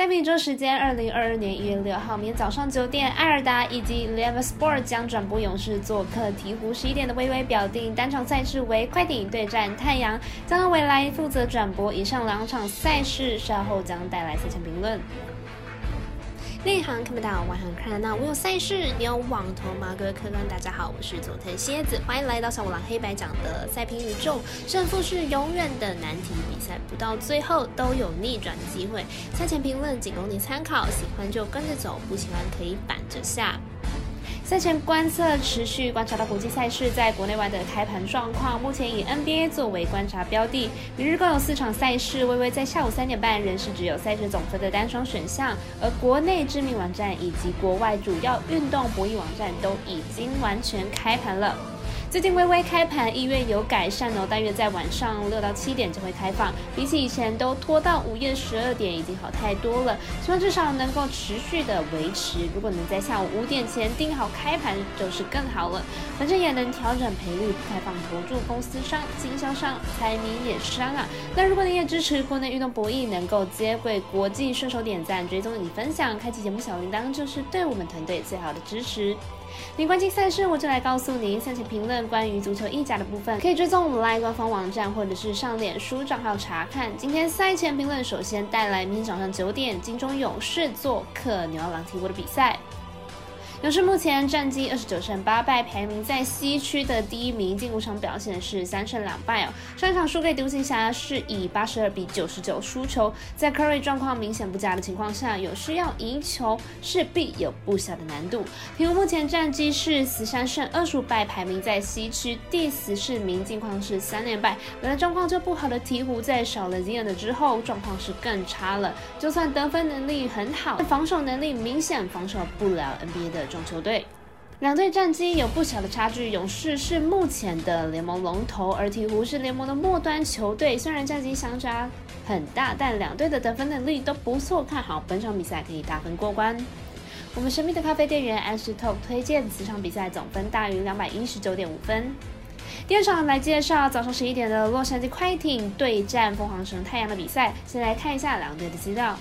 在本周时间，二零二二年一月六号，明天早上九点，艾尔达以及 l e v e Sport 将转播勇士做客鹈鹕。十一点的微微表定单场赛事为快艇对战太阳，将由未来负责转播以上两场赛事，稍后将带来赛前评论。内行看不到，外行看得到。我有赛事，你有网投吗？各位客官，大家好，我是佐藤蝎子，欢迎来到小五郎黑白讲的赛评宇宙。胜负是永远的难题，比赛不到最后都有逆转的机会。赛前评论仅供你参考，喜欢就跟着走，不喜欢可以板着下。赛前观测持续观察到国际赛事在国内外的开盘状况，目前以 NBA 作为观察标的。明日共有四场赛事，微微在下午三点半仍是只有赛事总分的单双选项，而国内知名网站以及国外主要运动博弈网站都已经完全开盘了。最近微微开盘意愿有改善哦，大约在晚上六到七点就会开放，比起以前都拖到午夜十二点，已经好太多了。希望至少能够持续的维持，如果能在下午五点前定好开盘，就是更好了。反正也能调整赔率，开放投注公司商、经销商、财迷也商啊。那如果你也支持国内运动博弈，能够接轨国际，顺手点赞、追踪与分享，开启节目小铃铛，就是对我们团队最好的支持。你关心赛事，我就来告诉您。赛前评论关于足球意甲的部分，可以追踪我们 Live 官方网站或者是上脸书账号查看。今天赛前评论首先带来明天早上九点金钟勇士做客牛郎提波的比赛。勇士目前战绩二十九胜八败，排名在西区的第一名。近五场表现是三胜两败哦。上一场输给独行侠是以八十二比九十九输球。在 Curry 状况明显不佳的情况下，勇士要赢球势必有不小的难度。鹈鹕目前战绩是十三胜二十五败，排名在西区第十四名，近况是三连败。本来状况就不好的鹈鹕，在少了基恩的之后，状况是更差了。就算得分能力很好，防守能力明显防守不了 NBA 的。中球队，两队战绩有不小的差距。勇士是目前的联盟龙头，而鹈鹕是联盟的末端球队。虽然战绩相差很大，但两队的得分能力都不错，看好本场比赛可以大分过关。我们神秘的咖啡店员 Ash Talk 推荐此场比赛总分大于两百一十九点五分。第二场来介绍早上十一点的洛杉矶快艇对战凤凰城太阳的比赛。先来看一下两队的资料。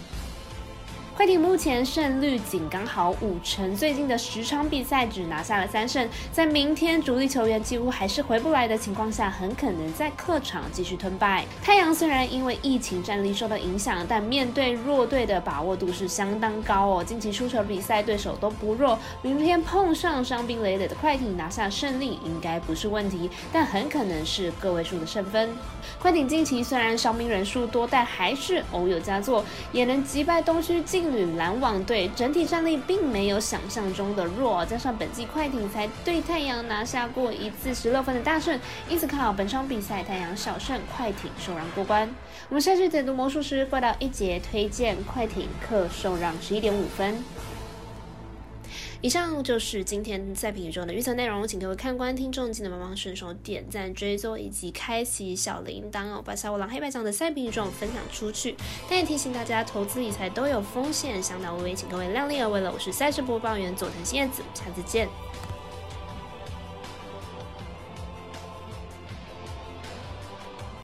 快艇目前胜率仅刚好五成，最近的十场比赛只拿下了三胜。在明天主力球员几乎还是回不来的情况下，很可能在客场继续吞败。太阳虽然因为疫情战力受到影响，但面对弱队的把握度是相当高哦。近期输球比赛对手都不弱，明天碰上伤兵累累的快艇拿下胜利应该不是问题，但很可能是个位数的胜分。快艇近期虽然伤兵人数多，但还是偶有佳作，也能击败东区近。女篮网队整体战力并没有想象中的弱，加上本季快艇才对太阳拿下过一次十六分的大胜，因此看好本场比赛太阳小胜，快艇受让过关。我们下去解读魔术师过到一节，推荐快艇客受让十一点五分。以上就是今天赛评宇宙的预测内容，请各位看官、听众记得帮忙顺手点赞、追踪以及开启小铃铛哦，把小五郎黑白奖的赛评宇宙分享出去。但也提醒大家，投资理财都有风险，相当微微，请各位量力而为了。我是赛事播报员佐藤新叶子，下次见。